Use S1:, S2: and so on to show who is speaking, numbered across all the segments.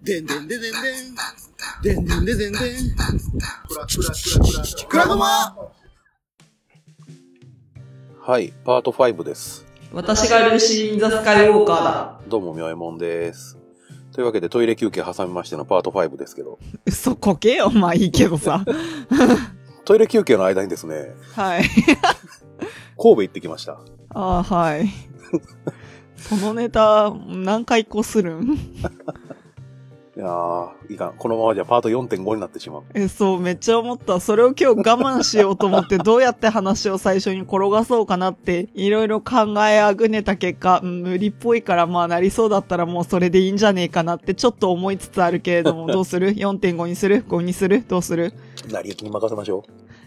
S1: でんでんでんでんでん。でんでんでんでんでん。くらくらくらくら。くらごま
S2: はい、パート5です。
S3: 私がルーシー・イン・ザ・スカイ・ウォーカーだ。
S2: どうも、みょえもんです。というわけで、トイレ休憩挟みましてのパート5ですけど、
S3: 嘘こけよ、まあいいけどさ。
S2: トイレ休憩の間にですね、
S3: はい。
S2: 神戸行ってきました。
S3: ああ、はい。そのネタ、何回こするん
S2: いやー、いかん。このままじゃパート4.5になってしまう。
S3: え、そう、めっちゃ思った。それを今日我慢しようと思って、どうやって話を最初に転がそうかなって、いろいろ考えあぐねた結果、うん無理っぽいから、まあなりそうだったらもうそれでいいんじゃねえかなって、ちょっと思いつつあるけれども、どうする ?4.5 にする ?5 にする？どうする？
S2: 成り行きに任せましょ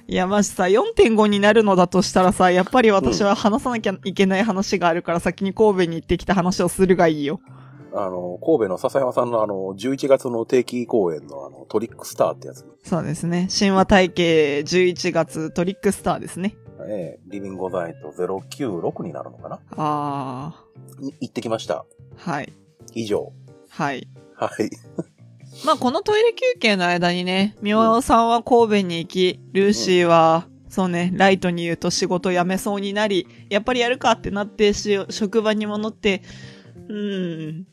S3: いや、まじさ、4.5になるのだとしたらさ、やっぱり私は話さなきゃいけない話があるから、先に神戸に行ってきた話をするがいいよ。
S2: う。あの、神戸の笹山さんのあの、11月の定期公演のあの、トリックスターってやつ。
S3: そうですね。神話体系11月トリックスターですね。
S2: ええリビングオザイト096になるのかな？
S3: あ
S2: に行ってきました。
S3: ー。はい。
S2: 以上。
S3: はい。
S2: はい。
S3: まあ、このトイレ休憩の間にね、みおさんは神戸に行き、ルーシーは、そうね、ライトに言うと仕事辞めそうになり、やっぱりやるかってなってし、職場に戻って、うーん、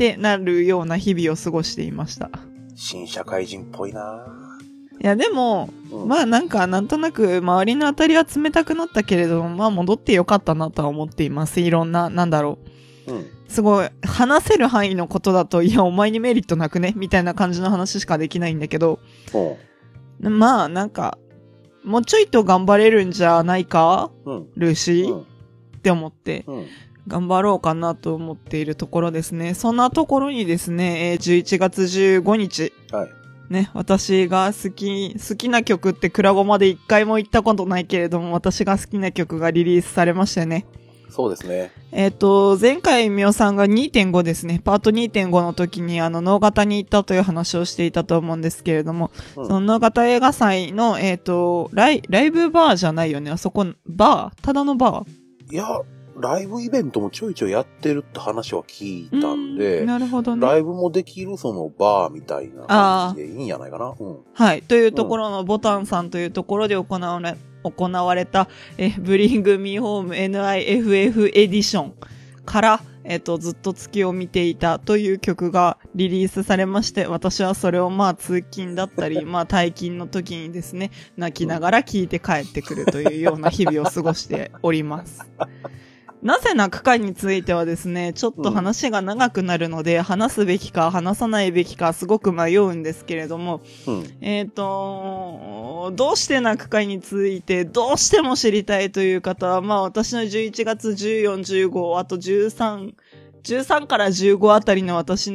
S3: ってなるような日々を過ごしていました。
S2: 新社会人っぽいない
S3: や、でも、
S2: うん
S3: まあなんか、なんとなく、周りの当たりは冷たくなったけれども、まあ戻ってよかったなとは思っています。いろんな、なんだろう。
S2: うん。
S3: すごい、話せる範囲のことだと、いや、お前にメリットなくねみたいな感じの話しかできないんだけど、
S2: おう
S3: まあ、なんか、もうちょいと頑張れるんじゃないか？
S2: うん。
S3: ルーシー、
S2: うん
S3: って思って、
S2: うん。
S3: 頑張ろうかなと思っているところですね。そんなところにですね、えー11月15日、
S2: はい。
S3: ね、私が好き、好きな曲ってクラゴマで一回も行ったことないけれども、私が好きな曲がリリースされましてね。
S2: そうですね。
S3: えっ、と、前回みおさんが2.5ですね。パート2.5の時にあの、脳型に行ったという話をしていたと思うんですけれども、
S2: うん
S3: その脳型映画祭の、えっ、と、ライ、ライブバーじゃないよね。あそこ、バー？ただのバー？
S2: いや、ライブイベントもちょいちょいやってるって話は聞いたん
S3: う
S2: で
S3: ー、なるほどね。
S2: ライブもできるそのバーみたいな感じでいいんじゃないかな。うん。
S3: はい。というところのボタンさんというところで行われ、行われた、え、ブリングミーホーム NIFF エディションから、えっと、ずっと月を見ていたという曲がリリースされまして、私はそれをまあ通勤だったり、まあ退勤の時にですね、泣きながら聴いて帰ってくるというような日々を過ごしております。なぜ泣くかについてはですね、ちょっと話が長くなるので、話すべきか話さないべきかすごく迷うんですけれども、
S2: うん。
S3: えっ、と、どうして泣くかについてどうしても知りたいという方は、まあ私の11月14、15、あと13、13から15あたりの私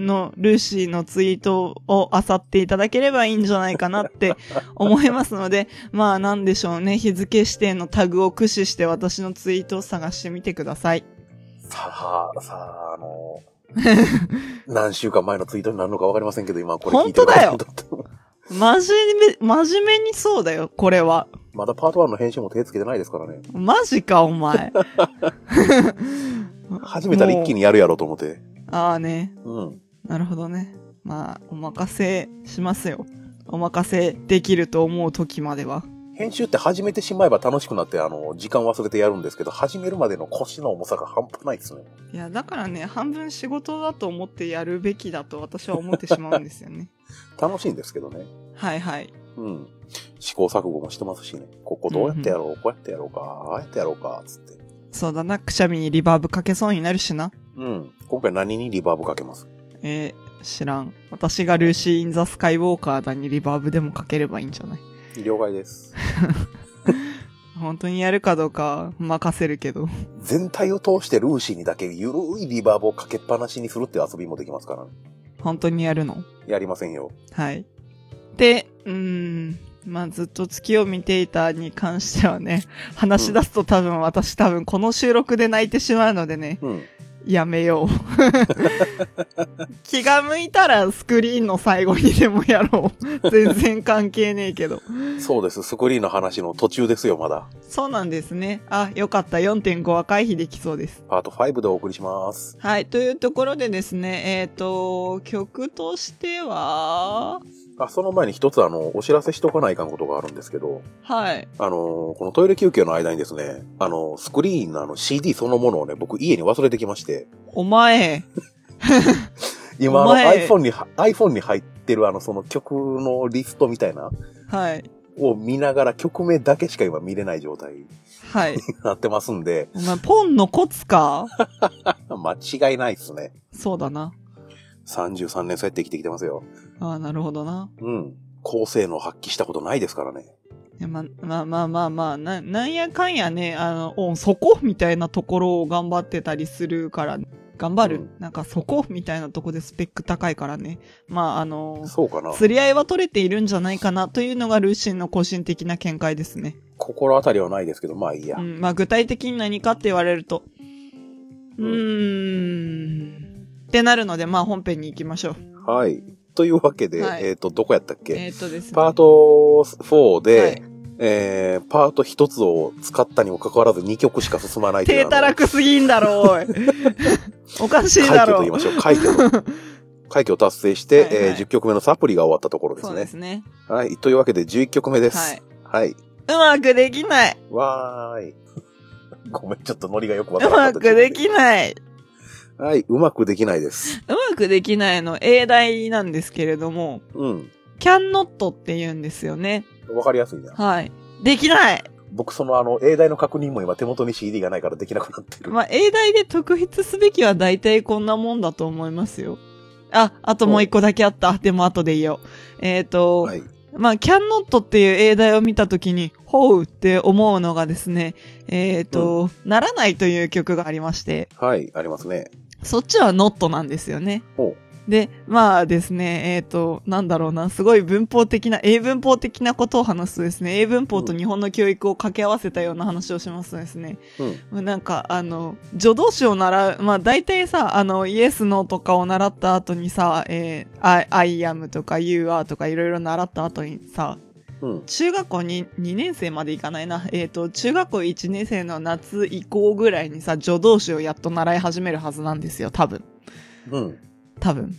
S3: のルーシーのツイートを漁っていただければいいんじゃないかなって 思いますので、まあなんでしょうね、日付指定のタグを駆使して私のツイートを探してみてください。
S2: さあ、さあ、あの、何週間前のツイートになるのかわかりませんけど、今これ聞いてる
S3: 本当だよ
S2: 方
S3: 真面目、真面目にそうだよ、これは。
S2: まだパート1の編集も手つけてないですからね。
S3: マジか、お前。
S2: 始めたら一気にやるやろうと思って。
S3: ああね。
S2: うん。
S3: なるほどね。まあ、お任せしますよ。お任せできると思う時までは。
S2: 編集って始めてしまえば楽しくなって、あの、時間忘れてやるんですけど、始めるまでの腰の重さが半端ないですね。
S3: いや、だからね、半分仕事だと思ってやるべきだと私は思ってしまうんですよね。
S2: 楽しいんですけどね。
S3: はいはい。
S2: うん。試行錯誤もしてますしね。ここどうやってやろう、こうやってやろうか、ああやってやろうか、つって。
S3: そうだな、くしゃみにリバーブかけそうになるしな。
S2: うん。今回何にリバーブかけます？
S3: えー、知らん。私がルーシー・イン・ザ・スカイ・ウォーカーだにリバーブでもかければいいんじゃない？
S2: 了解です。
S3: 本当にやるかどうか任せるけど。
S2: 全体を通してルーシーにだけゆるいリバーブをかけっぱなしにするっていう遊びもできますから、ね、
S3: 本当にやるの？
S2: やりませんよ。
S3: はい。で、うーん、まあずっと月を見ていたに関してはね、話し出すと多分私多分この収録で泣いてしまうのでね、
S2: うん。
S3: やめよう。気が向いたらスクリーンの最後にでもやろう。全然関係ねえけど。
S2: そうです。スクリーンの話の途中ですよ、まだ。
S3: そうなんですね。あ、よかった。4.5は回避できそうです。
S2: パート5でお送りします。
S3: はい。というところでですね、えっ、と、曲としては、
S2: あ、その前に一つあの、お知らせしとかないかんことがあるんですけど、
S3: はい。
S2: あの、このトイレ休憩の間にですね、あの、スクリーンのあの CD そのものをね、僕家に忘れてきまして、
S3: お前、
S2: 今あの iPhone には、iPhone に入ってるあの、その曲のリストみたいな、
S3: はい。
S2: を見ながら曲名だけしか今見れない状態に
S3: はい。
S2: なってますんで、
S3: お前、ポンのコツか？
S2: 間違いないっすね。
S3: そうだな。
S2: 33年そうやって生きてきてますよ。
S3: ああ、なるほどな。
S2: うん。高性能発揮したことないですからね。
S3: ま、まあまあまあまあ、な、なんやかんやね、あの、おそこみたいなところを頑張ってたりするから、頑張る、
S2: うん
S3: なんかそこみたいなとこでスペック高いからね。まああの、
S2: そうかな。
S3: 釣り合いは取れているんじゃないかなというのがルーシンの個人的な見解ですね。
S2: 心当たりはないですけど、まあいいや。
S3: うん、まあ具体的に何かって言われると、うーん、ってなるので、まあ本編に行きましょう。
S2: はい。というわけで、
S3: はい
S2: えっ、と、どこやったっけ、
S3: えっ、とですね。
S2: パート4で、
S3: はい
S2: えー、パート1つを使ったにもかかわらず2曲しか進まないという
S3: 低たらくすぎんだろ、おい。おかしい
S2: 快
S3: だろ。
S2: 挙と言いましょう。快挙と。快挙を達成して、
S3: はいはい
S2: えー10曲目のサプリが終わったところですね。
S3: そうですね。
S2: はい。というわけで11曲目です。
S3: はい。
S2: はい。
S3: うまくできない。
S2: わーい。ごめん、ちょっとノリがよくわ
S3: う
S2: からなかった
S3: まくできない。
S2: はい。うまくできないです。
S3: うまくできないの英題なんですけれども、
S2: うん。
S3: can not って言うんですよね。
S2: わかりやすいな。
S3: はい。できない。
S2: 僕、そのあの、英題の確認も今手元に CD がないからできなくなってる。
S3: まあ、英題で特筆すべきは大体こんなもんだと思いますよ。あ、あともう一個だけあった。でも後で言おう。えっ、と、
S2: はい。
S3: まあ、can not っていう英題を見たときに、ほうって思うのがですね、えっ、と、ならないという曲がありまして、
S2: はい。ありますね。
S3: そっちは not なんですよね。
S2: ほ
S3: で、まあですね、えっ、と、なんだろうな、すごい文法的な、英文法的なことを話すとですね、英文法と日本の教育を掛け合わせたような話をしますとですね、
S2: う。うん。
S3: まあなんか、あの、助動詞を習う、まあ大体さ、あの、イエス、ノーとかを習った後にさ、えー、I, I am とか You are とかいろいろ習った後にさ、
S2: うん。
S3: 中学校に2年生までいかないな。えっ、と、中学校1年生の夏以降ぐらいにさ、助動詞をやっと習い始めるはずなんですよ、多分。
S2: うん。
S3: 多分。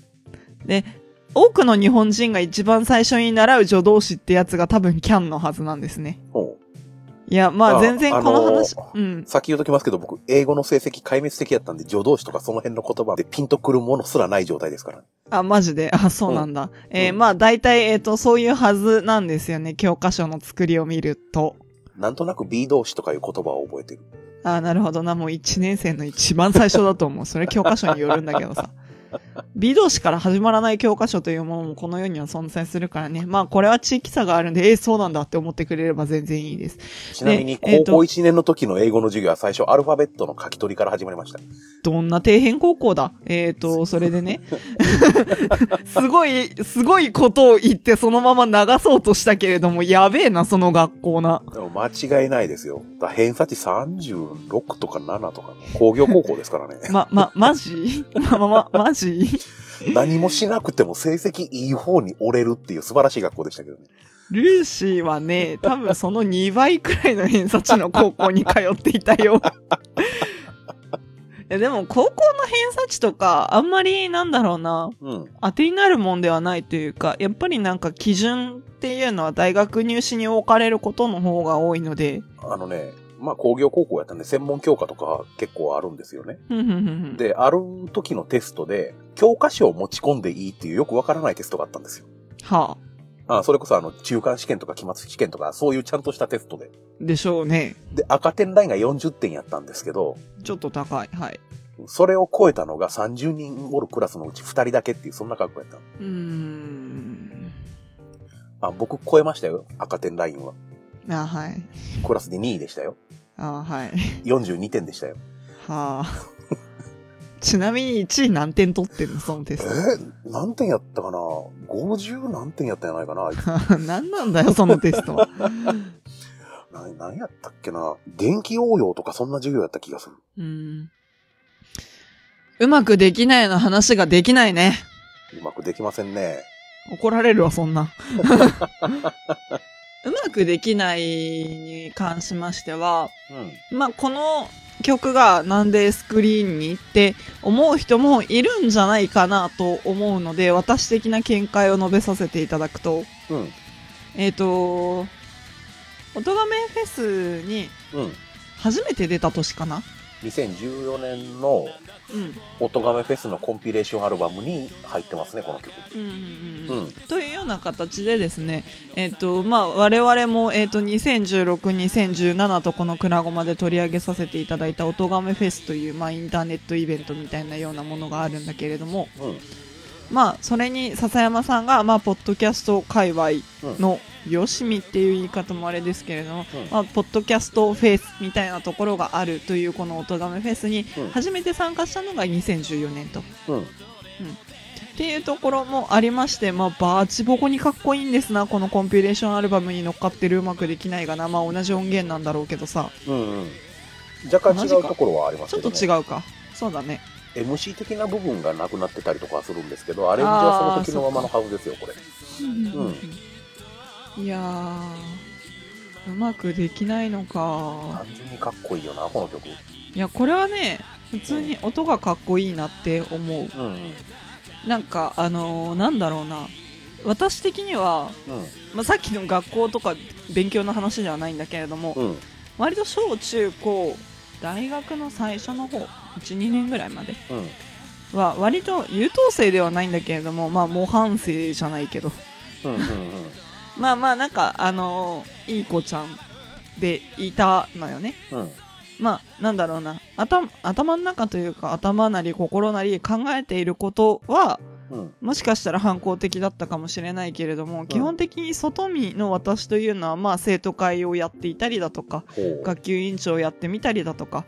S3: で、多くの日本人が一番最初に習う助動詞ってやつが多分 can のはずなんですね。
S2: ほう。
S3: いや、まあ
S2: あ
S3: 全然この話、
S2: あの
S3: うん。
S2: 先言うときますけど、僕、英語の成績壊滅的やったんで、助動詞とかその辺の言葉でピンとくるものすらない状態ですから。
S3: あ、マジで？あ、そうなんだ。えー
S2: うん
S3: まあ大体、えっ、と、そういうはずなんですよね。教科書の作りを見ると。
S2: なんとなく B 動詞とかいう言葉を覚えてる。
S3: あなるほどな。もう1年生の一番最初だと思う。それ教科書によるんだけどさ。B 動詞から始まらない教科書というものもこの世には存在するからね。まあこれは地域差があるんで、えーそうなんだって思ってくれれば全然いいです。
S2: ちなみに、高校1年の時の英語の授業は最初アルファベットの書き取りから始まりました。
S3: どんな底辺高校だ？えっ、と、それでね。すごい、すごいことを言ってそのまま流そうとしたけれども、やべえな、その学校な。
S2: でも間違いないですよ。だ偏差値36とか7とかの工業高校ですからね。
S3: ま、ま、マジ？ま、ま、ま、マジ？
S2: 何もしなくても成績いい方に折れるっていう素晴らしい学校でしたけどね。
S3: ルーシーはね、多分その2倍くらいの偏差値の高校に通っていたよ。いやでも高校の偏差値とか、あんまりなんだろうな、
S2: うん。
S3: 当てになるもんではないというか、やっぱりなんか基準っていうのは大学入試に置かれることの方が多いので、
S2: あのね、まあ工業高校やったんで専門教科とか結構あるんですよね。で、ある時のテストで、教科書を持ち込んでいいっていうよくわからないテストがあったんですよ。
S3: はあ、
S2: あそれこそあの、中間試験とか期末試験とか、そういうちゃんとしたテストで。
S3: でしょうね。
S2: で、赤点ラインが40点やったんですけど、
S3: ちょっと高い。はい。
S2: それを超えたのが30人おるクラスのうち2人だけっていう、そんな学校やったの。
S3: うーん。
S2: あ、僕超えましたよ、赤点ラインは。
S3: あ、はい。
S2: クラスで2位でしたよ。
S3: あ、はい。
S2: 42点でしたよ。
S3: はあ。ちなみに1位何点取ってんの？そのテ
S2: え
S3: スト。
S2: ー、何点やったかな ?50 何点やったんやないかなあいつ
S3: 何なんだよ、そのテストは。
S2: な何やったっけな？電気応用とかそんな授業やった気がする。
S3: うん。うまくできないの話ができないね。
S2: うまくできませんね。
S3: 怒られるわ、そんな。うまくできないに関しましては、
S2: うん。
S3: まあ、この曲がなんでスクリーンにって思う人もいるんじゃないかなと思うので、私的な見解を述べさせていただくと、
S2: うん。
S3: えっ、と、音亀フェスに
S2: うん。
S3: 初めて出た年かな
S2: 2014年の
S3: うん。
S2: 音亀フェスのコンピレーションアルバムに入ってますね、この曲。
S3: うんうん
S2: う
S3: うん。
S2: ん。
S3: というような形でですね、えっ、と、まあ、我々も、えっ、と、2016、2017とこのクラゴマで取り上げさせていただいた音亀フェスという、まあ、インターネットイベントみたいなようなものがあるんだけれども、
S2: うん。
S3: まあ、それに笹山さんが、まあ、ポッドキャスト界隈の、よしみっていう言い方もあれですけれども、
S2: うん
S3: まあ、ポッドキャストフェスみたいなところがあるというこの音亀フェスに
S2: うん
S3: 初めて参加したのが2014年と。
S2: うん。
S3: っていうところもありまして、まあ、バーチボコにかっこいいんですな、このコンピレーションアルバムに乗っかってるうまくできないがな。まあ、同じ音源なんだろうけどさ、
S2: うん。うん。若干違うところはあります
S3: ちょっ。と違うか。そうだね。
S2: MC 的な部分がなくなってたりとかはするんですけど、アレンジはその時のままのはずですよ、これ。
S3: いやー、うまくできないのか。
S2: 単純にかっこいいよな、この曲。
S3: いや、これはね、普通に音がかっこいいなって思う。
S2: うん。うん。
S3: なんか、あのーなんだろうな。私的には、まあ、さっきの学校とか勉強の話ではないんだけれども、
S2: うん。うん。
S3: 割と小中高、大学の最初の方、1、2年ぐらいまで
S2: うん。
S3: は、割と優等生ではないんだけれども、まあ模範生じゃないけど、
S2: うん。うん。
S3: まあまあなんか、あのーいい子ちゃんでいたのよね。
S2: うん。うん。
S3: まあ、なんだろうな。頭、頭の中というか、頭なり心なり考えていることは、
S2: うん。
S3: もしかしたら反抗的だったかもしれないけれども、基本的に外見の私というのは、まあ、生徒会をやっていたりだとか。学級委員長をやってみたりだとか。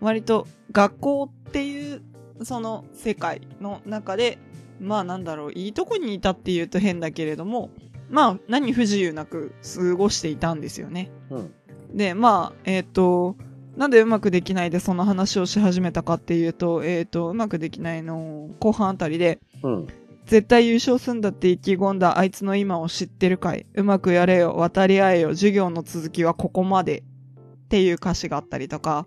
S3: 割と学校っていう、その世界の中で、まあなんだろう、いいとこにいたっていうと変だけれども、まあ何不自由なく過ごしていたんですよね。
S2: うん。
S3: で、まあ、えっ、と、なんでうまくできないでその話をし始めたかっていうと、えっ、と、うまくできないの後半あたりで、
S2: うん。
S3: 絶対優勝すんだって意気込んだあいつの今を知ってるかいうまくやれよ、渡り合えよ、授業の続きはここまでっていう歌詞があったりとか。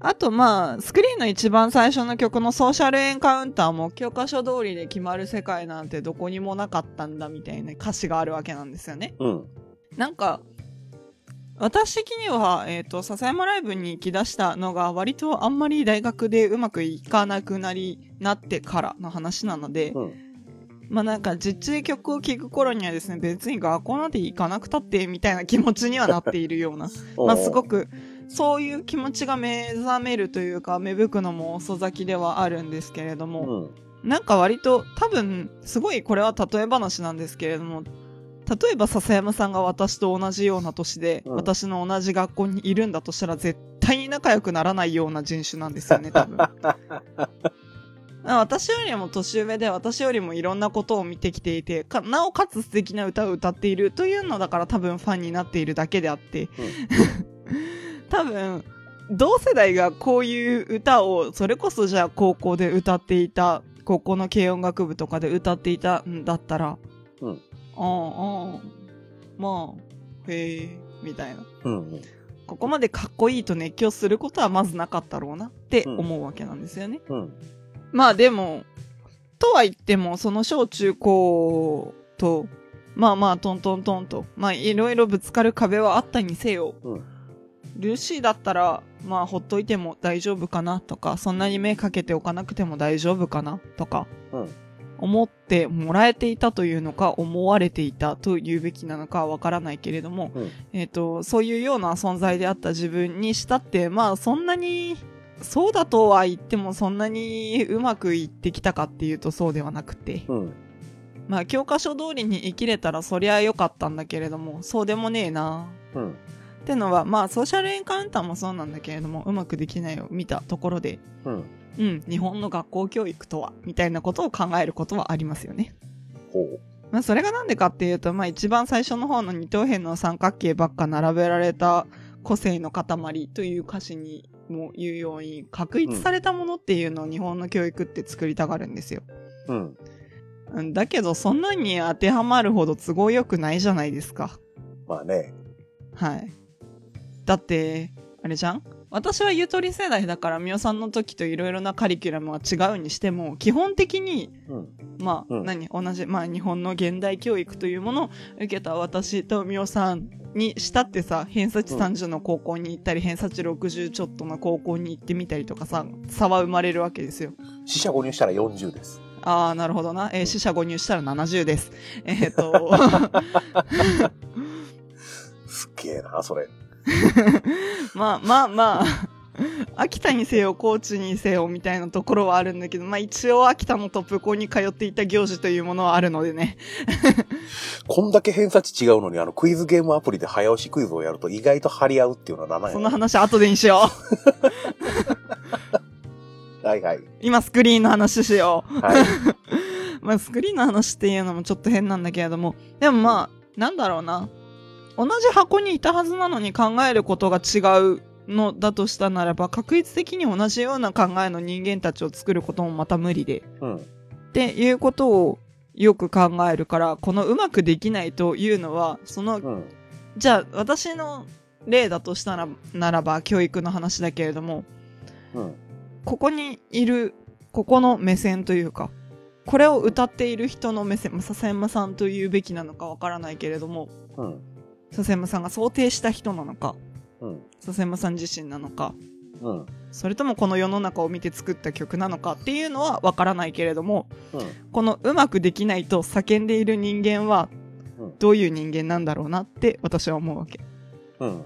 S3: あとまあ、スクリーンの一番最初の曲のソーシャルエンカウンターも教科書通りで決まる世界なんてどこにもなかったんだみたいな歌詞があるわけなんですよね。
S2: うん。
S3: なんか、私的には、えっ、と、笹山ライブに行き出したのが割とあんまり大学でうまくいかなくなり、なってからの話なので、
S2: うん。
S3: まあなんか実地で曲を聴く頃にはですね、別に学校なんて行かなくたってみたいな気持ちにはなっているような。まあすごく、そういう気持ちが目覚めるというか、芽吹くのも遅咲きではあるんですけれど
S2: う
S3: も、
S2: ん。
S3: なんか割と多分、すごいこれは例え話なんですけれども、例えば笹山さんが私と同じような年で、
S2: うん。
S3: 私の同じ学校にいるんだとしたら絶対に仲良くならないような人種なんですよね、多分。私よりも年上で私よりもいろんなことを見てきていてかなおかつ素敵な歌を歌っているというのだから多分ファンになっているだけであって、多分同世代がこういう歌をそれこそじゃあ高校で歌っていた高校の軽音楽部とかで歌っていたんだったら
S2: うん
S3: ああああまあへえみたいな。
S2: うん。
S3: ここまでかっこいいと熱狂することはまずなかったろうなって思うわけなんですよね。
S2: うん。
S3: まあでも、とは言っても、その小中高と、まあまあトントントンと、まあいろいろぶつかる壁はあったにせよ、
S2: うん。
S3: ルーシーだったら、まあほっといても大丈夫かなとか、そんなに目かけておかなくても大丈夫かなとか、
S2: うん
S3: 思ってもらえていたというのか、思われていたと言うべきなのかはわからないけれども、
S2: うん
S3: えっ、と、そういうような存在であった自分にしたって、まあそんなに、そうだとは言ってもそんなにうまくいってきたかっていうとそうではなくて、
S2: うん。
S3: まあ教科書通りに生きれたらそりゃ良かったんだけれども、そうでもねえな
S2: うん。
S3: ってのは、まあソーシャルエンカウンターもそうなんだけれども、うまくできないを見たところで、
S2: うん。
S3: うん、日本の学校教育とは、みたいなことを考えることはありますよね。
S2: ほう。
S3: まあそれがなんでかっていうと、まあ一番最初の方の二等辺の三角形ばっか並べられた個性の塊という歌詞にも言うように、確立されたものっていうのを日本の教育って作りたがるんですよ。
S2: うん。
S3: うんだけど、そんなに当てはまるほど都合良くないじゃないですか。
S2: まあね。
S3: はい。だって、あれじゃん私はゆとり世代だから、みおさんの時といろいろなカリキュラムは違うにしても、基本的に、
S2: うん。
S3: まあ、
S2: うん
S3: 何同じ、まあ、日本の現代教育というものを受けた私とみおさんにしたってさ、偏差値30の高校に行ったり、偏差値60ちょっとの高校に行ってみたりとかさ、差は生まれるわけですよ。
S2: 死者誤入したら40です。
S3: ああ、なるほどな。えー死者誤入したら70です。えっ、と、
S2: すっげえな、それ。
S3: まあまあまあ、秋田にせよ、高知にせよみたいなところはあるんだけど、まあ一応秋田のトップ校に通っていた行事というものはあるのでね。
S2: こんだけ偏差値違うのに、あの、クイズゲームアプリで早押しクイズをやると意外と張り合うっていうのはならない。
S3: その話後でにしよう。
S2: はいはい。
S3: 今スクリーンの話しよう。
S2: はい。
S3: まあスクリーンの話っていうのもちょっと変なんだけれども、でもまあ、なんだろうな。同じ箱にいたはずなのに考えることが違うのだとしたならば、確率的に同じような考えの人間たちを作ることもまた無理で。
S2: うん。
S3: っていうことをよく考えるから、このうまくできないというのは、その、
S2: うん。
S3: じゃあ私の例だとしたら、ならば教育の話だけれども、
S2: うん。
S3: ここにいる、ここの目線というか、これを歌っている人の目線、まあ笹山さんと言うべきなのかわからないけれども、
S2: うん。
S3: 笹山さんが想定した人なのか、
S2: うん。
S3: 笹山さん自身なのか、
S2: うん。
S3: それともこの世の中を見て作った曲なのかっていうのはわからないけれども、
S2: うん。
S3: このうまくできないと叫んでいる人間は
S2: うん
S3: どういう人間なんだろうなって私は思うわけ。
S2: うん。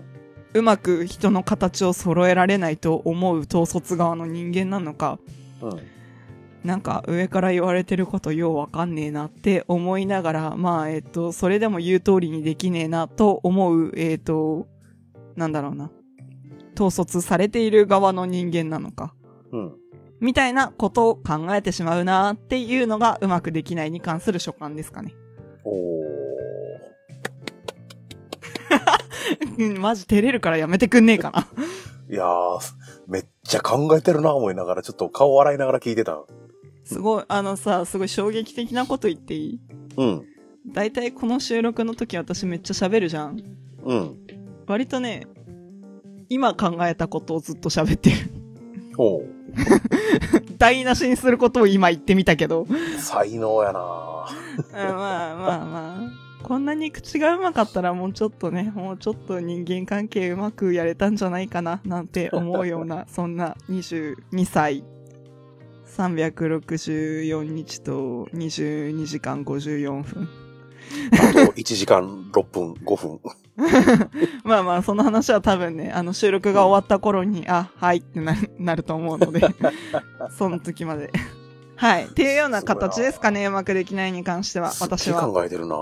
S3: うまく人の形を揃えられないと思う統率側の人間なのか、
S2: うん。
S3: なんか上から言われてることようわかんねえなって思いながら、まあえっと、それでも言う通りにできねえなと思う、えっと、なんだろうな。統率されている側の人間なのか。
S2: うん。
S3: みたいなことを考えてしまうなっていうのがうまくできないに関する所感ですかね。
S2: おー。
S3: う んマジ照れるからやめてくんねえかな。
S2: いやー、めっちゃ考えてるな思いながら、ちょっと顔笑いながら聞いてた。
S3: すごい、あのさ、すごい衝撃的なこと言っていい？
S2: うん。
S3: だいたいこの収録の時私めっちゃ喋るじゃん。
S2: うん。
S3: 割とね、今考えたことをずっと喋ってる。
S2: おう。
S3: 台無しにすることを今言ってみたけど。
S2: 才能やな
S3: うんまあまあまあ。こんなに口がうまかったらもうちょっとね、もうちょっと人間関係うまくやれたんじゃないかな、なんて思うような、そんな22歳。364日と22時間54分。
S2: あと1時間6分、5分。
S3: まあまあ、その話は多分ね、あの収録が終わった頃に、あ、はいってななると思うので、その時まで。はい。っていうような形ですかね、うまくできないに関しては、私は。
S2: 考えてるな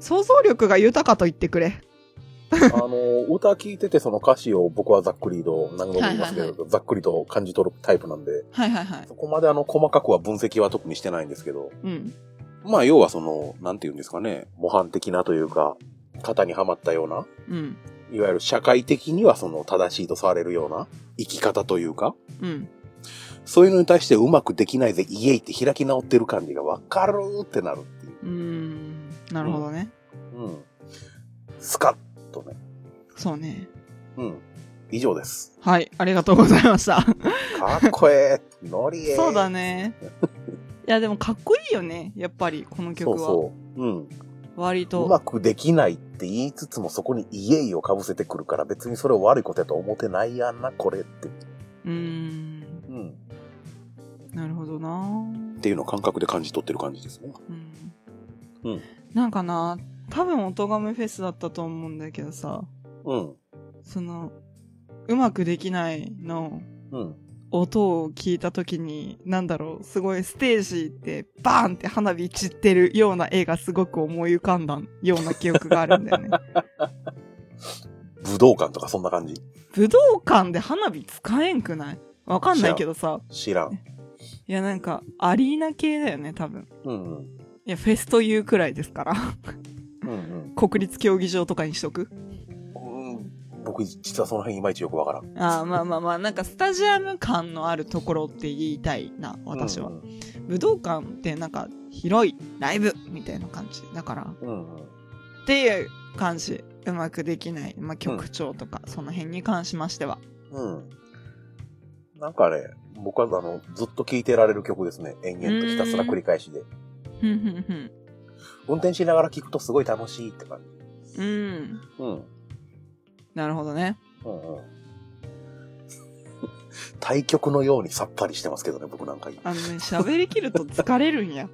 S3: 想像力が豊かと言ってくれ。
S2: あの、歌聞いててその歌詞を僕はざっくりと、何度も言いますけど、
S3: はい
S2: ざっくりと感じ取るタイプなんで、
S3: はいはいはい。
S2: そこまであの、細かくは分析は特にしてないんですけど、
S3: うん。
S2: まあ要はその、なんて言うんですかね、模範的なというか、型にはまったような、
S3: うん。
S2: いわゆる社会的にはその正しいとされるような生き方というか、
S3: うん。
S2: そういうのに対してうまくできないぜ、イエイって開き直ってる感じがわかるってなるっていう。
S3: うーん。なるほどね。
S2: うん。スカッとね。
S3: そうね。
S2: うん。以上です。
S3: はい。ありがとうございました。
S2: かっこええ。ノリええ。
S3: そうだね。いや、でもかっこいいよね。やっぱり、この曲は。
S2: そうそう。うん。う
S3: 割と。
S2: まくできないって言いつつもそこにイエイをかぶせてくるから別にそれを悪いことやと思ってないやんな、これって。
S3: うーん。
S2: うん。
S3: なるほどな
S2: っていうのを感覚で感じ取ってる感じですね。
S3: うん。
S2: うん
S3: なんかな、多分おとがめフェスだったと思うんだけどさ、
S2: うん。
S3: その、うまくできないの
S2: うん。
S3: 音を聞いた時に、なんだろう、すごいステージでバーンって花火散ってるような絵がすごく思い浮かんだような記憶があるんだよね。
S2: 武道館とかそんな感じ？
S3: 武道館で花火使えんくない？わかんないけどさ。
S2: 知らん。
S3: いや、なんか、アリーナ系だよね、多分。
S2: うんうん。
S3: いや、フェスというくらいですから。
S2: うんうん。
S3: 国立競技場とかにしとく？
S2: うん僕僕実はその辺いまいちよくわからん。
S3: あーまあまあまあ、なんかスタジアム感のあるところって言いたいな、私は。
S2: うん
S3: 武道館ってなんか広いライブみたいな感じ。だから、
S2: うん。うんうん
S3: っていう感じ。うまくできない。まあ曲調とか、その辺に関しましては。
S2: うん。なんかね、僕はあの、ずっと聴いてられる曲ですね。延々とひたすら繰り返しで。
S3: ふんふんふん。
S2: 運転しながら聴くとすごい楽しいって感じ。
S3: うん。
S2: うん。
S3: なるほどね。
S2: うんうん。対局のようにさっぱりしてますけどね、僕なんか今。
S3: あのね、喋りきると疲れるんや。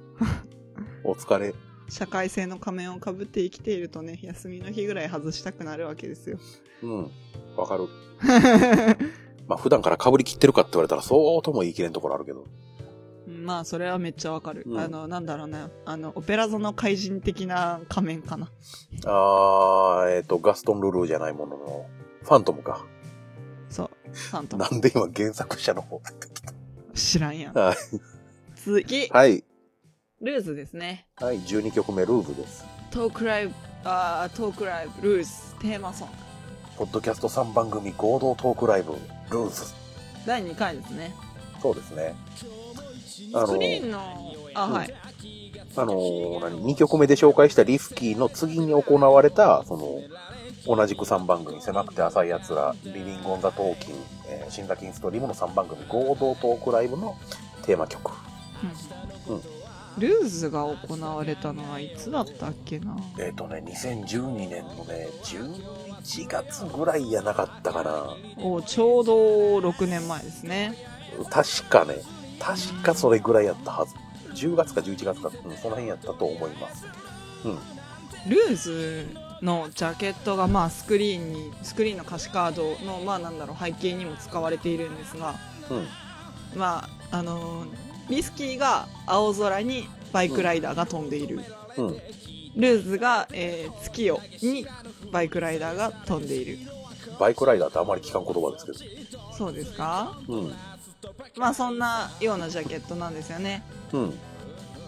S2: お疲れ。
S3: 社会性の仮面をかぶって生きているとね、休みの日ぐらい外したくなるわけですよ。
S2: うん。わかる。まあ普段から被りきってるかって言われたらそうとも言い切れんところあるけど。
S3: まあ、それはめっちゃわかる。
S2: うん
S3: あの、なんだろうね。あの、オペラ座の怪人的な仮面かな。
S2: あー、えっ、と、ガストン・ルルーじゃないものの、ファントムか。
S3: そう。ファントム
S2: なんで今原作者の方？
S3: 知らんやん。
S2: はい。
S3: 次、
S2: はい。
S3: ルーズですね。
S2: はい、12曲目、ルーブです。
S3: トークライブ、あートークライブ、ルーズ、テーマソング。
S2: ポッドキャスト3番組合同トークライブ、ルーズ。
S3: 第2回ですね。
S2: そうですね。あ
S3: スの、あ、
S2: うん
S3: はい。
S2: あのー何、2曲目で紹介したリスキーの次に行われた、その、同じく3番組、狭くて浅い奴ら、リビングオンザトーキン、えー、シンザキンストリームの3番組合同トークライブのテーマ曲。
S3: うん
S2: うん
S3: ルーズが行われたのはいつだったっけな？
S2: えっ、とね、2012年のね、11月ぐらいやなかったかな。
S3: おちょうど6年前ですね。
S2: 確かね、確かそれぐらいやったはず。10月か11月か、うん、その辺やったと思います。うん。
S3: ルーズのジャケットがまあスクリーンにスクリーンの歌詞カードのまあなんだろう背景にも使われているんですが
S2: うん。
S3: まああのーリスキーが青空にバイクライダーが飛んでいる、
S2: うん。
S3: ルーズが、えー月夜にバイクライダーが飛んでいる
S2: バイクライダーってあまり聞かん言葉ですけど。
S3: そうですか？
S2: うん。
S3: まあそんなようなジャケットなんですよね。
S2: うん。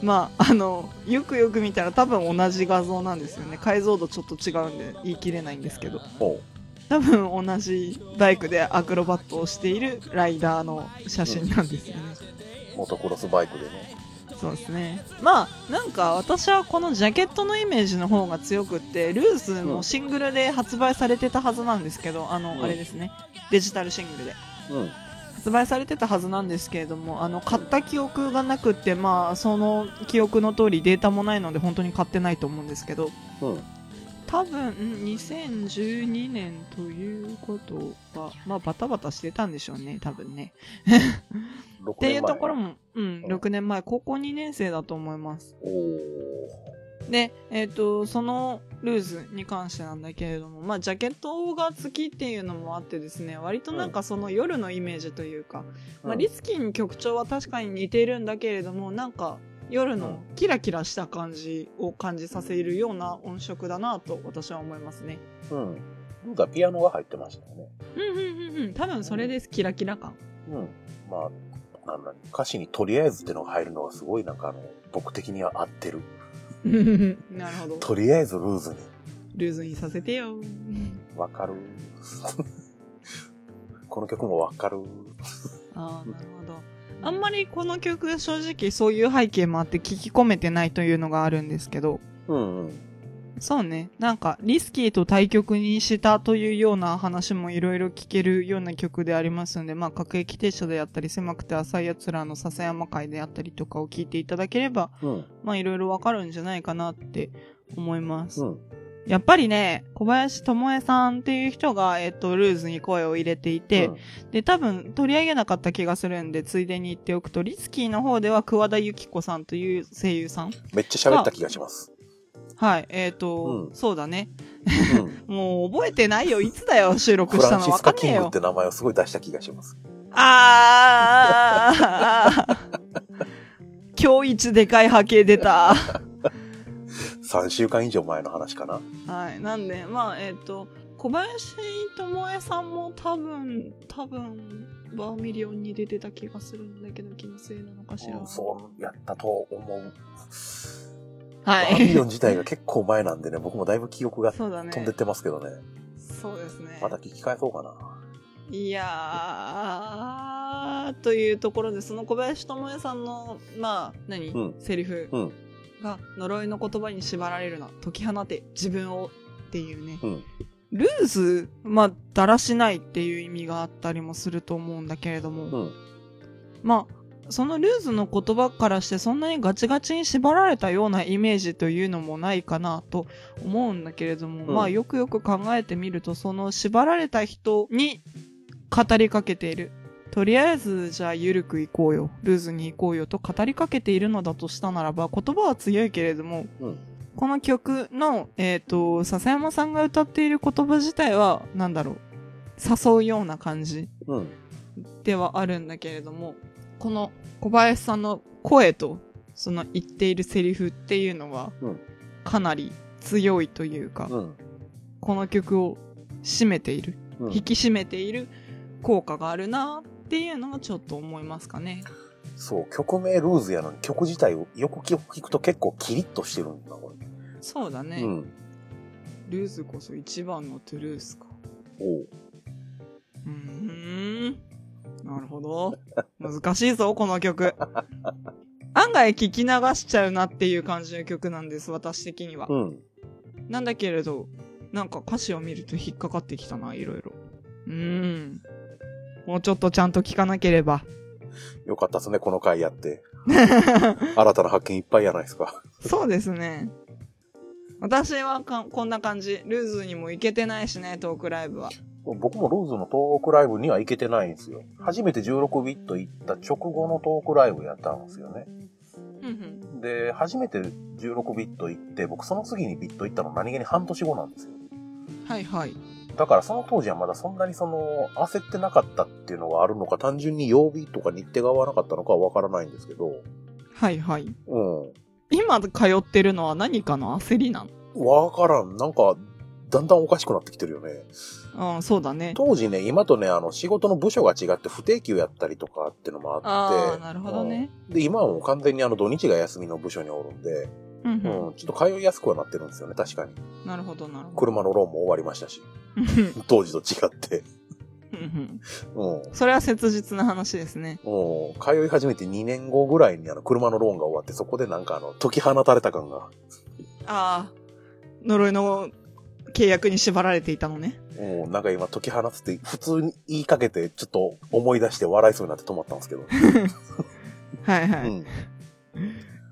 S3: まああのよくよく見たら多分同じ画像なんですよね。解像度ちょっと違うんで言い切れないんですけど。
S2: ほ
S3: 多分同じバイクでアクロバットをしているライダーの写真なんですよね、
S2: う。モトクロスバイクでね。
S3: そうですね。まあなんか私はこのジャケットのイメージの方が強くってルースもシングルで発売されてたはずなんですけどあの、
S2: うん。
S3: あれですね。デジタルシングルで。
S2: うん。
S3: 発売されてたはずなんですけれどもあの買った記憶がなくってまあその記憶の通りデータもないので本当に買ってないと思うんですけど
S2: うん。
S3: 多分ん2012年ということはまあバタバタしてたんでしょうね多分ね
S2: 6
S3: っていうところも、うん、6年前、高校2年生だと思います。
S2: おー。
S3: で、えっ、と、そのルーズに関してなんだけれども、まあ、ジャケットが好きっていうのもあってですね、割となんかその夜のイメージというか、まあ、
S2: うん
S3: リスキーに曲調は確かに似ているんだけれども、なんか夜のキラキラした感じを感じさせるような音色だなと私は思いますね。
S2: うん。なんかピアノが入ってましたよね。
S3: うんうんうんうん、多分それです、キラキラ感。
S2: うん。まあ、なんだ歌詞にとりあえずってのが入るのがすごいなんかあの、僕的には合ってる。
S3: なるほど。
S2: とりあえずルーズに。
S3: ルーズにさせてよ。
S2: わかる。この曲もわかる。
S3: ああ、なるほど。あんまりこの曲正直そういう背景もあって聞き込めてないというのがあるんですけど、
S2: うんうん。
S3: そうね。なんか、リスキーと対局にしたというような話もいろいろ聞けるような曲でありますので、まあ、各駅停車であったり、狭くて浅い奴らの笹山会であったりとかを聞いていただければ、
S2: うん。
S3: まあ、いろいろわかるんじゃないかなって思います。
S2: うん。
S3: やっぱりね、小林智恵さんっていう人が、えっと、ルーズに声を入れていて、で、多分取り上げなかった気がするんで、ついでに言っておくと、リスキーの方では桑田由紀子さんという声優さん。
S2: めっちゃ喋った気がします。
S3: はい、えっ、と、
S2: うん
S3: そうだね。
S2: うん。
S3: もう覚えてないよ。いつだよ、収録したの
S2: フランシスカキングっ。て名前をすごい出した気がします。
S3: あー 今日一でかい波形出た。
S2: 3週間以上前の話かな。
S3: はい。なんで、まあ、えっ、と、小林智恵さんも多分、多分、バーミリオンに出てた気がするんだけど、気のせいなのかしら。
S2: うんそうやったと思う。
S3: は
S2: バーミリオ
S3: い。
S2: ン自体が結構前なんでね、僕もだいぶ記憶が。飛んでってますけどね。
S3: そうですね。
S2: また聞き返そうかな。
S3: いやー、というところで、その小林智恵さんの、まあ、何、
S2: うん
S3: セリフ
S2: うん
S3: が、呪いの言葉に縛られるな、解き放て、自分をっていうね。
S2: うん。
S3: ルーズ、まあ、だらしないっていう意味があったりもすると思うんだけれども、
S2: うん。
S3: まあ、そのルーズの言葉からしてそんなにガチガチに縛られたようなイメージというのもないかなと思うんだけれども、
S2: うん
S3: まあよくよく考えてみるとその縛られた人に語りかけている。とりあえずじゃあ緩く行こうよ。ルーズに行こうよと語りかけているのだとしたならば言葉は強いけれども、
S2: うん。
S3: この曲の、えっ、と、笹山さんが歌っている言葉自体は、なんだろう、誘うような感じ
S2: うん。
S3: ではあるんだけれども、この小林さんの声と、その言っているセリフっていうのは
S2: うん、
S3: かなり強いというか、
S2: うん。
S3: この曲を締めている、
S2: うん
S3: 引き締めている効果があるなっていうのがちょっと思いますかね。
S2: そう、曲名ルーズやのに曲自体をよく聞くと結構キリッとしてるんだ、こ
S3: そうだね。
S2: れ。うん。
S3: ルーズこそ一番のトゥルースか。
S2: おう。
S3: うーん。なるほど。難しいぞ、この曲。案外聞き流しちゃうなっていう感じの曲なんです、私的には。
S2: うん。
S3: なんだけれど、なんか歌詞を見ると引っかかってきたな、いろいろ。うーん。もうちょっとちゃんと聞かなければ。
S2: よかったっすね、この回やって。新たな発見いっぱいやないですか。
S3: そうですね。私はこんな感じ。ルーズにも行けてないしね、トークライブは。
S2: 僕もルーズのトークライブには行けてないんですよ。初めて16ビット行った直後のトークライブやったんですよね。で、初めて16ビット行って、僕その次にビット行ったの何気に半年後なんですよ。
S3: はいはい。
S2: だからその当時はまだそんなにその焦ってなかったっていうのがあるのか、単純に曜日とか日程が合わなかったのかはわからないんですけど、
S3: はいはい。
S2: うん。
S3: 今通ってるのは何かの焦りな
S2: わからん。なんか、だんだんおかしくなってきてるよね。
S3: のうん、そうだね。
S2: 当時ね、今とね、あの、仕事の部署が違って不定休やったりとかっていうのもあって。
S3: ああ、なるほどね。
S2: うん。で、今はもう完全にあの、土日が休みの部署におるんで、
S3: うん
S2: う
S3: うん
S2: ん、ちょっと通いやすくはなってるんですよね、確かに。
S3: なるほどなるほど。
S2: 車のローンも終わりましたし、
S3: う ん
S2: 当時と違って。
S3: うん。それは切実な話ですね。
S2: もう、通い始めて2年後ぐらいにあの、車のローンが終わって、そこでなんかあの、解き放たれた感が、
S3: ああ、呪いの契約に縛られていたのね。
S2: もうなんか今解き放つって普通に言いかけて、ちょっと思い出して笑いそうになって止まったんですけど。
S3: はいはい。
S2: うん。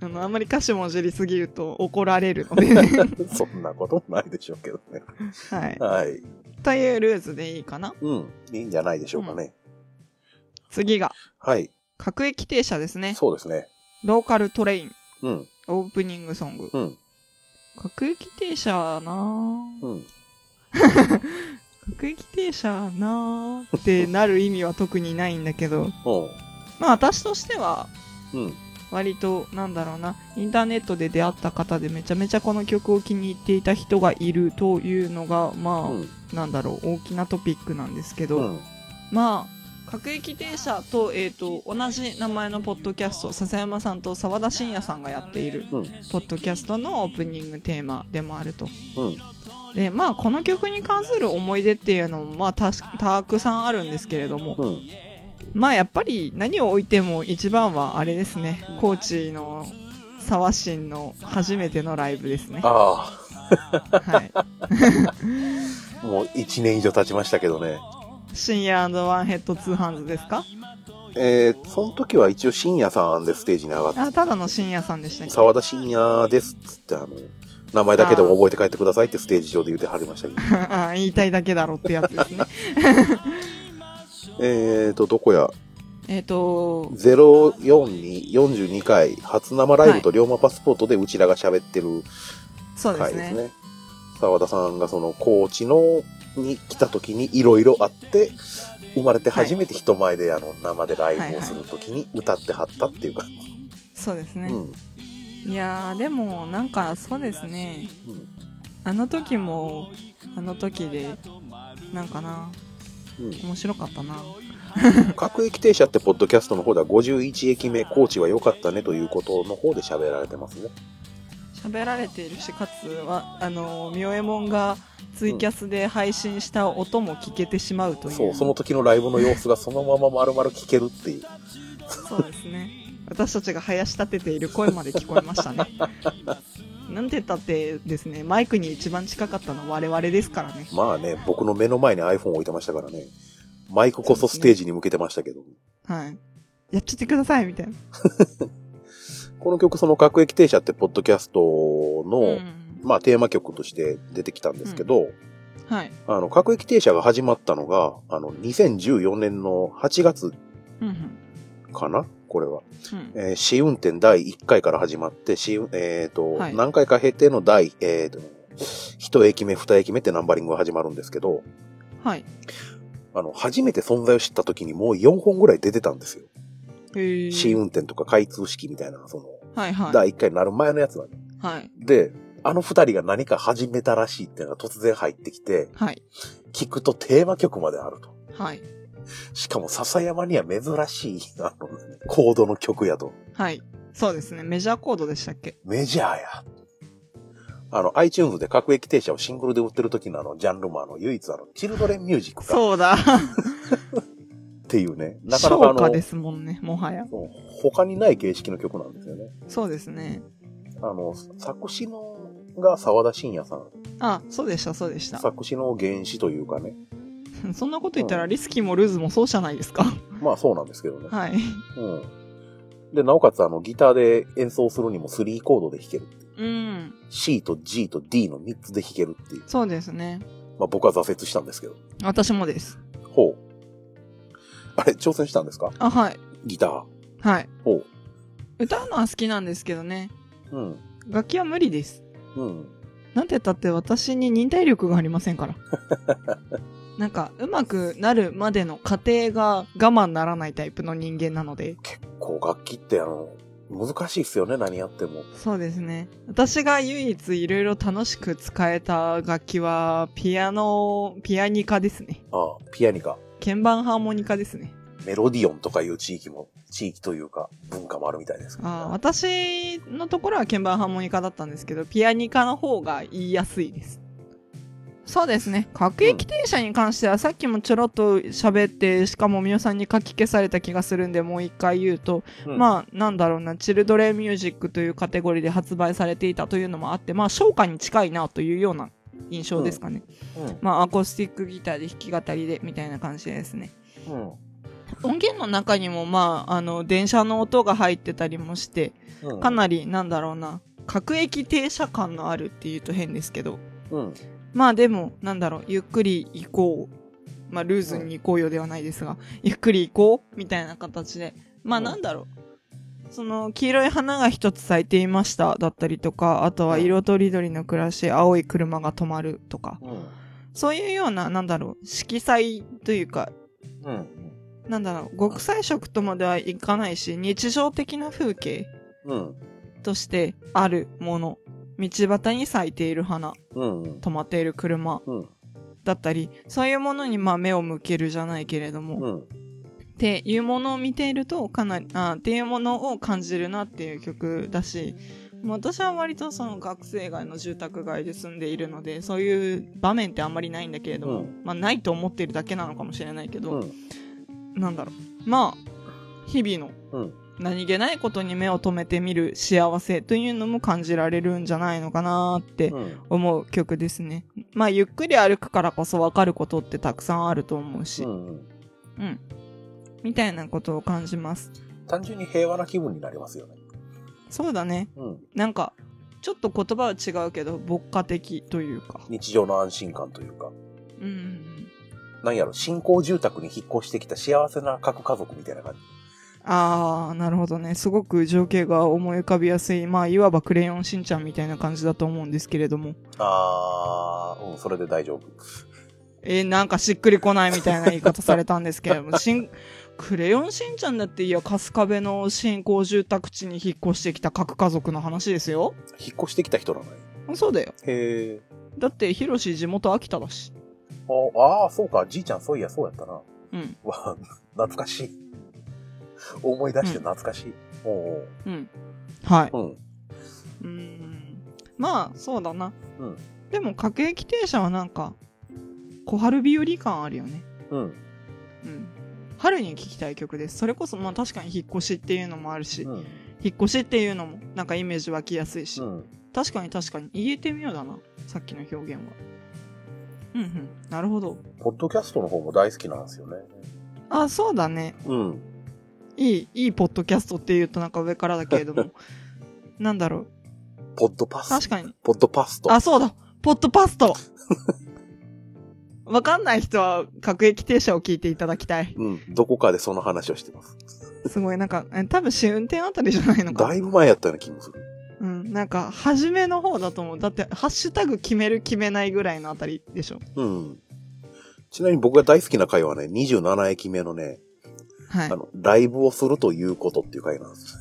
S3: あの、あんまり歌詞もじりすぎると怒られるので、
S2: そんなこともないでしょうけどね。
S3: はい。
S2: はい。
S3: というルーズでいいかな？
S2: うん。いいんじゃないでしょうかね。
S3: 次が、
S2: はい。
S3: 各駅停車ですね。
S2: そうですね。
S3: ローカルトレイン、
S2: うん。
S3: オープニングソング。
S2: うん。
S3: 各駅停車なぁ。
S2: うん。
S3: 各駅停車なーってなる意味は特にないんだけど、
S2: うん。
S3: まあ私としては、
S2: うん。
S3: 割と、なんだろうな、インターネットで出会った方でめちゃめちゃこの曲を気に入っていた人がいるというのが、まあ、
S2: うん。
S3: なんだろう、大きなトピックなんですけど、
S2: うん。
S3: まあ、各駅停車と、えっ、と、同じ名前のポッドキャスト、笹山さんと沢田信也さんがやっている、
S2: うん。
S3: ポッドキャストのオープニングテーマでもあると。
S2: うん。
S3: で、まあ、この曲に関する思い出っていうのも、まあ、たしたくさんあるんですけれども、
S2: うん。
S3: まあ、やっぱり何を置いても一番はあれですね、高知の沢新の初めてのライブですね。
S2: あ
S3: はい。
S2: あ、もう1年以上経ちましたけどね。
S3: 深夜ワンヘッドツーハンズですか？
S2: えー、その時は一応深夜さんでステージに上がって、
S3: あ、ただの深夜さんでしたっけ？
S2: 沢田深夜ですっつってあの、名前だけでも覚えて帰ってくださいってステージ上で言ってはりましたけど。
S3: あ言いたいだけだろってやつですね。
S2: えーと、どこや？
S3: えっと、
S2: 04に42回初生ライブと龍馬パスポートでうちらが喋ってる
S3: そうですね。
S2: 回ですね。沢田さんがその高知のに来た時にいろいろあって、生まれて初めて人前であの生でライブをする時に歌ってはったっていうか。
S3: そうですね。
S2: うん。
S3: いやー、でも、なんか、そうですね。
S2: うん
S3: あの時も、あの時で、なんかな、
S2: うん
S3: 面白かったな。
S2: 各駅停車ってポッドキャストの方では51駅目、高知は良かったねということの方で喋られてますね。
S3: 喋られているし、かつは、あの、みおえもんがツイキャスで配信した音も聞けてしまうという。
S2: そう、その時のライブの様子がそのまま丸々聞けるっていう。
S3: そうですね。私たちが生やし立てている声まで聞こえましたね。なんて言ったってですね、マイクに一番近かったのは我々ですからね。
S2: まあね、僕の目の前に iPhone 置いてましたからね。マイクこそステージに向けてましたけど。
S3: はい。やっちゃってください、みたいな。
S2: この曲、その各駅停車ってポッドキャストの、
S3: うん
S2: まあテーマ曲として出てきたんですけど、
S3: はい。
S2: あの、各駅停車が始まったのが、あの、2014年の8月
S3: うんうん。
S2: これは。
S3: うん
S2: えー試運転第1回から始まって、試運、えっ、と、
S3: はい
S2: 何回か経ての第、えっ、と、1駅目、2駅目ってナンバリングが始まるんですけど、
S3: はい。
S2: あの、初めて存在を知った時にもう4本ぐらい出てたんですよ。試運転とか開通式みたいな、その、
S3: はいはい。
S2: 第1回になる前のやつなんで。
S3: はい。
S2: で、あの二人が何か始めたらしいっていうのが突然入ってきて、
S3: はい。
S2: 聞くとテーマ曲まであると。
S3: はい。
S2: しかも笹山には珍しい、あの、コードの曲やと。
S3: はい。そうですね。メジャーコードでしたっけ？
S2: メジャーや。あの、iTunes で各駅停車をシングルで売ってる時のあの、ジャンルもあの、唯一あの、チルドレンミュージックか
S3: そうだ。
S2: っていうね、なかなかあの
S3: で、すもんね、もはや。
S2: そう他にない形式の曲なんですよね。
S3: そうですね。
S2: あの、作詞のが沢田信也さん。
S3: あ、そうでした、そうでした。
S2: 作詞の原詞というかね。
S3: そんなこと言ったら、リスキーもルーズもそうじゃないですか。
S2: まあそうなんですけどね。
S3: はい。
S2: うん。で、なおかつあの、ギターで演奏するにも3コードで弾けるっていう。
S3: うん。
S2: C と G と D の3つで弾けるっていう。
S3: そうですね。
S2: まあ僕は挫折したんですけど。
S3: 私もです。
S2: ほう。あれ、挑戦したんですか？
S3: あ、はい。
S2: ギター。
S3: はい。
S2: ほう。
S3: 歌うのは好きなんですけどね。
S2: うん。
S3: 楽器は無理です。
S2: うん。
S3: なんて言ったって私に忍耐力がありませんから。なんか、うまくなるまでの過程が我慢ならないタイプの人間なので。
S2: こう楽器ってあの、難しいっすよね、何やっても。
S3: そうですね。私が唯一いろいろ楽しく使えた楽器は、ピアノ、ピアニカですね。
S2: ああ、ピアニカ。
S3: 鍵盤ハーモニカですね。
S2: メロディオンとかいう地域も、地域というか文化もあるみたいですけど、
S3: あー私のところは鍵盤ハーモニカだったんですけど、ピアニカの方が言いやすいです。そうですね。各駅停車に関してはさっきもちょろっと喋って、しかもみおさんに書き消された気がするんで、もう一回言うと、
S2: うん
S3: まあ、なんだろうな、チルドレンミュージックというカテゴリーで発売されていたというのもあって、まあ、昇華に近いなというような印象ですかね。
S2: うん。
S3: まあ、アコースティックギターで弾き語りで、みたいな感じですね。
S2: うん。
S3: 音源の中にも、まあ、あの、電車の音が入ってたりもして、
S2: うん。
S3: かなり、なんだろうな、各駅停車感のあるっていうと変ですけど、
S2: うん。
S3: まあでも、なんだろう、ゆっくり行こう。まあ、ルーズに行こうよではないですが、ゆっくり行こうみたいな形で。まあ、
S2: うん
S3: なんだろう。その、黄色い花が一つ咲いていましただったりとか、あとは色とりどりの暮らし、青い車が止まるとか、
S2: うん。
S3: そういうような、なんだろう、色彩というか、
S2: うん。
S3: なんだろう、極彩色とまではいかないし、日常的な風景
S2: うん。
S3: としてあるもの。道端に咲いている花、
S2: うん。
S3: 止まっている車
S2: うん。
S3: だったり、そういうものにまあ目を向けるじゃないけれども、
S2: うん。
S3: っていうものを見ていると、かなり、あっていうものを感じるなっていう曲だし、まあ私は割とその学生街の住宅街で住んでいるので、そういう場面ってあんまりないんだけれども、
S2: うん
S3: まあないと思ってるだけなのかもしれないけど、
S2: うん。
S3: なんだろう。まあ、日々の
S2: うん。
S3: 何気ないことに目を留めてみる幸せというのも感じられるんじゃないのかなって
S2: うん。
S3: 思う曲ですね。まあ、ゆっくり歩くからこそわかることってたくさんあると思うし、
S2: うん。
S3: うん。みたいなことを感じます。
S2: 単純に平和な気分になりますよね。
S3: そうだね。
S2: うん。
S3: なんか、ちょっと言葉は違うけど、牧歌的というか。
S2: 日常の安心感というか。
S3: うんうんうん。
S2: なんやろ、新興住宅に引っ越してきた幸せな核家族みたいな感じ。
S3: あー、なるほどね。すごく情景が思い浮かびやすい。まあ、いわばクレヨンしんちゃんみたいな感じだと思うんですけれども。
S2: あー、うん、それで大丈夫。
S3: えーなんかしっくりこないみたいな言い方されたんですけれども、しん、クレヨンしんちゃんだっていや、春日部の新興住宅地に引っ越してきた各家族の話ですよ。
S2: 引っ越してきた人なのよ。
S3: そうだよ。
S2: へー。
S3: だって、ヒロシ地元秋田だし。
S2: ああー、そうか、じいちゃんそういや、そうやったな。
S3: うん。
S2: わ、懐かしい。思い出して懐かしい。おう
S3: うん。はい。
S2: おううん。
S3: うーん。まあ、そうだな。
S2: うん
S3: でも、各駅停車はなんか、小春日和感あるよね。
S2: うん。
S3: うん。春に聴きたい曲です。それこそ、まあ確かに引っ越しっていうのもあるし、
S2: うん。
S3: 引っ越しっていうのも、なんかイメージ湧きやすいし。
S2: うん。
S3: 確かに確かに。言えてみようだな。さっきの表現は。うんうん。なるほど。
S2: ポッドキャストの方も大好きなんですよね。
S3: あ、そうだね。
S2: うん。
S3: いい、いいポッドキャストって言うとなんか上からだけれども。なんだろう。
S2: ポッドパス。
S3: 確かに。
S2: ポッドパスト。
S3: あ、そうだ。ポッドパスト。わかんない人は、各駅停車を聞いていただきたい。
S2: うん。どこかでその話をしてます。
S3: すごい、なんか、え多分試運転あたりじゃないのか
S2: だ。いぶ前やったような気もする。
S3: うん、なんか、初めの方だと思う。だって、ハッシュタグ決める決めないぐらいのあたりでしょ。
S2: うん。ちなみに僕が大好きな回はね、27駅目のね、
S3: はい
S2: あ。の、ライブをするということっていう回なんです。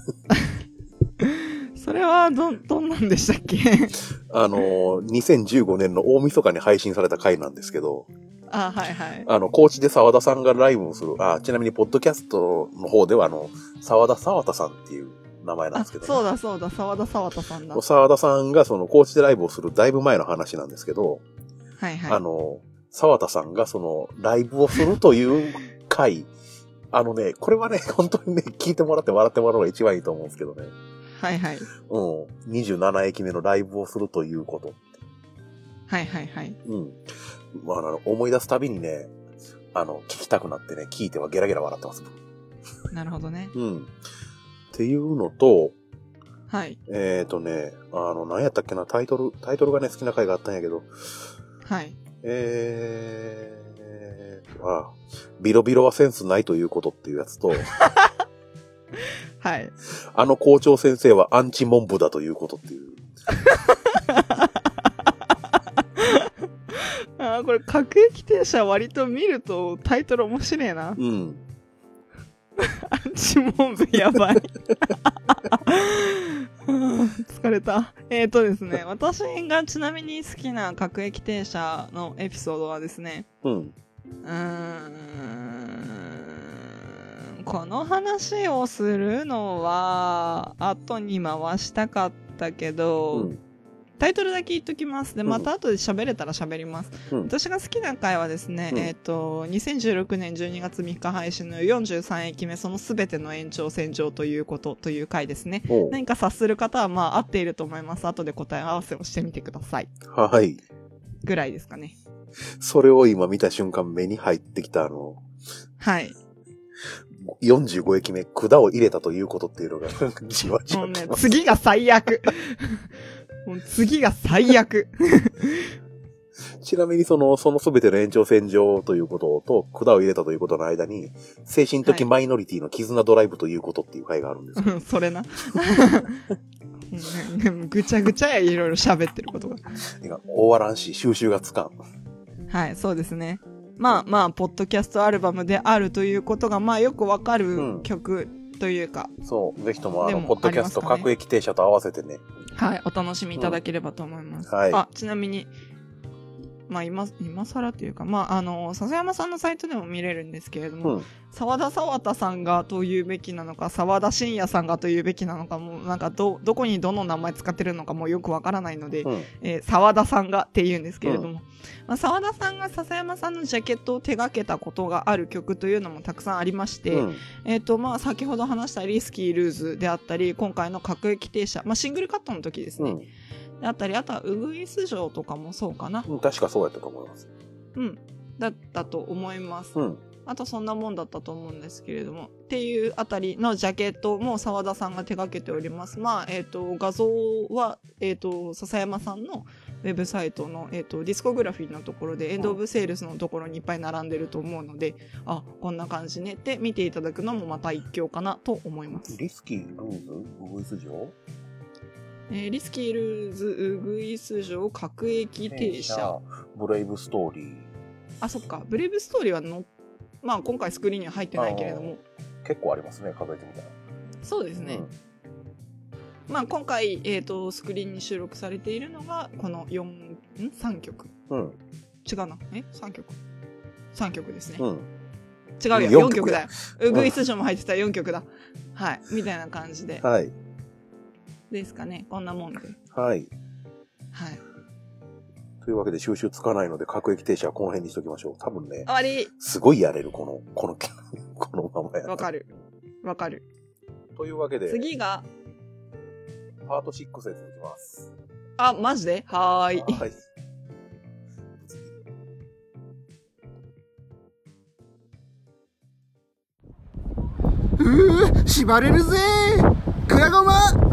S3: それは、ど、どんなんでしたっけ？
S2: あのー、2015年の大晦日に配信された回なんですけど、
S3: あ、はいはい。
S2: あの、高知で沢田さんがライブをする、あ、ちなみに、ポッドキャストの方では、あの、沢田沢田さんっていう名前なん
S3: あ、
S2: ですけど、
S3: そうだそうだ、沢田沢田さんだ。は
S2: 沢田さんがその高知でライブをするだいぶ前の話なんですけど、
S3: いはい。
S2: あの、沢田さんがそのライブをするという回、あのね、これはね、本当にね、聞いてもらって笑ってもらうのが一番いいと思うんですけどね。
S3: はいはい。
S2: うん。27駅目のライブをするということ。
S3: はいはいはい。
S2: うん。まあ、あの、思い出すたびにね、あの、聞きたくなってね、聞いてはゲラゲラ笑ってます。
S3: なるほどね。
S2: うん。っていうのと、
S3: はい。
S2: えっ、ー、とね、あの、何やったっけな、タイトル、タイトルがね、好きな回があったんやけど、
S3: はい。
S2: えー、あ、ビロビロはセンスないということっていうやつと、
S3: はい。
S2: あの校長先生はアンチモンブだということっていう。
S3: あーこれ、各駅停車割と見るとタイトル面白いな。
S2: うん。
S3: アンチモンブやばい。う ん疲れた。えっ、ー、とですね、私がちなみに好きな各駅停車のエピソードはですね、
S2: うん。
S3: うーん、この話をするのは、後に回したかったけど、
S2: うん。
S3: タイトルだけ言っときます。で、
S2: うん
S3: また後で喋れたら喋ります。
S2: うん。
S3: 私が好きな回はですね、
S2: うん
S3: えっ、と、2016年12月3日配信の43駅目、そのすべての延長線上ということという回ですね。何か察する方は、まあ、合っていると思います。後で答え合わせをしてみてください。
S2: はい。
S3: ぐらいですかね。
S2: それを今見た瞬間目に入ってきたあの、
S3: はい。
S2: 45駅目、管を入れたということっていうのが、じわじ
S3: もうね
S2: わき、ます。
S3: 次が最悪。もう次が最悪。
S2: ちなみにその、そのすべての延長線上ということと、管を入れたということの間に、精神的マイノリティの絆ドライブということっていう回があるんですよ。
S3: うんそれな。うんぐちゃぐちゃや、いろいろ喋ってることが。
S2: 終わらんし、収集がつかん。
S3: はい、そうですね。まあまあ、ポッドキャストアルバムであるということが、まあよくわか
S2: う
S3: る
S2: ん
S3: 曲というか、
S2: そう。ぜひともあの、ポッドキャスト各駅停車と合わせてね。
S3: はい、お楽しみいただければと思います。
S2: うんはい
S3: あ、ちなみに、まあ今、今更というか、まああの、笹山さんのサイトでも見れるんですけれども、
S2: うん。
S3: 沢田沢田さんがと言うべきなのか、沢田信也さんがと言うべきなのか、もうなんかど、どこにどの名前使ってるのかもよくわからないので、
S2: うん。
S3: えー沢田さんがって言うんですけれども、まあ、沢田さんが笹山さんのジャケットを手掛けたことがある曲というのもたくさんありまして、
S2: うん。
S3: えっ、と、まあ、先ほど話したリスキールーズであったり、今回の各駅停車、まあ、シングルカットの時ですね。
S2: うん。
S3: であったり、あとはウグイス城とかもそうかな。
S2: うん確かそうやったと思います。
S3: うん。だったと思います。
S2: うん。
S3: あとそんなもんだったと思うんですけれども。っていうあたりのジャケットも沢田さんが手掛けております。まあ、えっ、と、画像は、えっ、と、笹山さんのウェブサイトの、えっ、と、ディスコグラフィーのところで、エンドオブセールスのところにいっぱい並んでると思うので、あ、こんな感じねって見ていただくのもまた一興かなと思います。
S2: リスキー、ルーズ、ウグイス城
S3: えーリスキールーズ、ウグイス城、各駅停車。。
S2: ブレイブストーリー。
S3: あ、そっか。ブレイブストーリーはの、まあ今回スクリーンには入ってないけれども、
S2: 結構ありますね、数えてみたら。
S3: そうですね。まあ今回、えっ、と、スクリーンに収録されているのが、この4、ん ?3 曲。
S2: うん。うん。
S3: 違うな。え ?3 曲。3曲ですね。
S2: うん。
S3: 違うよ、
S2: うん
S3: 4
S2: 4
S3: 曲だよ。ウグイス城も入ってた4曲だ。はい。みたいな感じで。
S2: はい。
S3: ですかね。こんなもんで。
S2: はい。
S3: はい。
S2: というわけで収集つかないので、各駅停車はこの辺にしときましょう。多分ね
S3: 終、わり
S2: すごいやれる、この、この、このままや。
S3: わかる。わかる。
S2: というわけで、
S3: 次が、
S2: パート6へ続きます。
S3: あ、マジで？はーい。
S2: はい。
S1: うー縛れるぜクラゴマ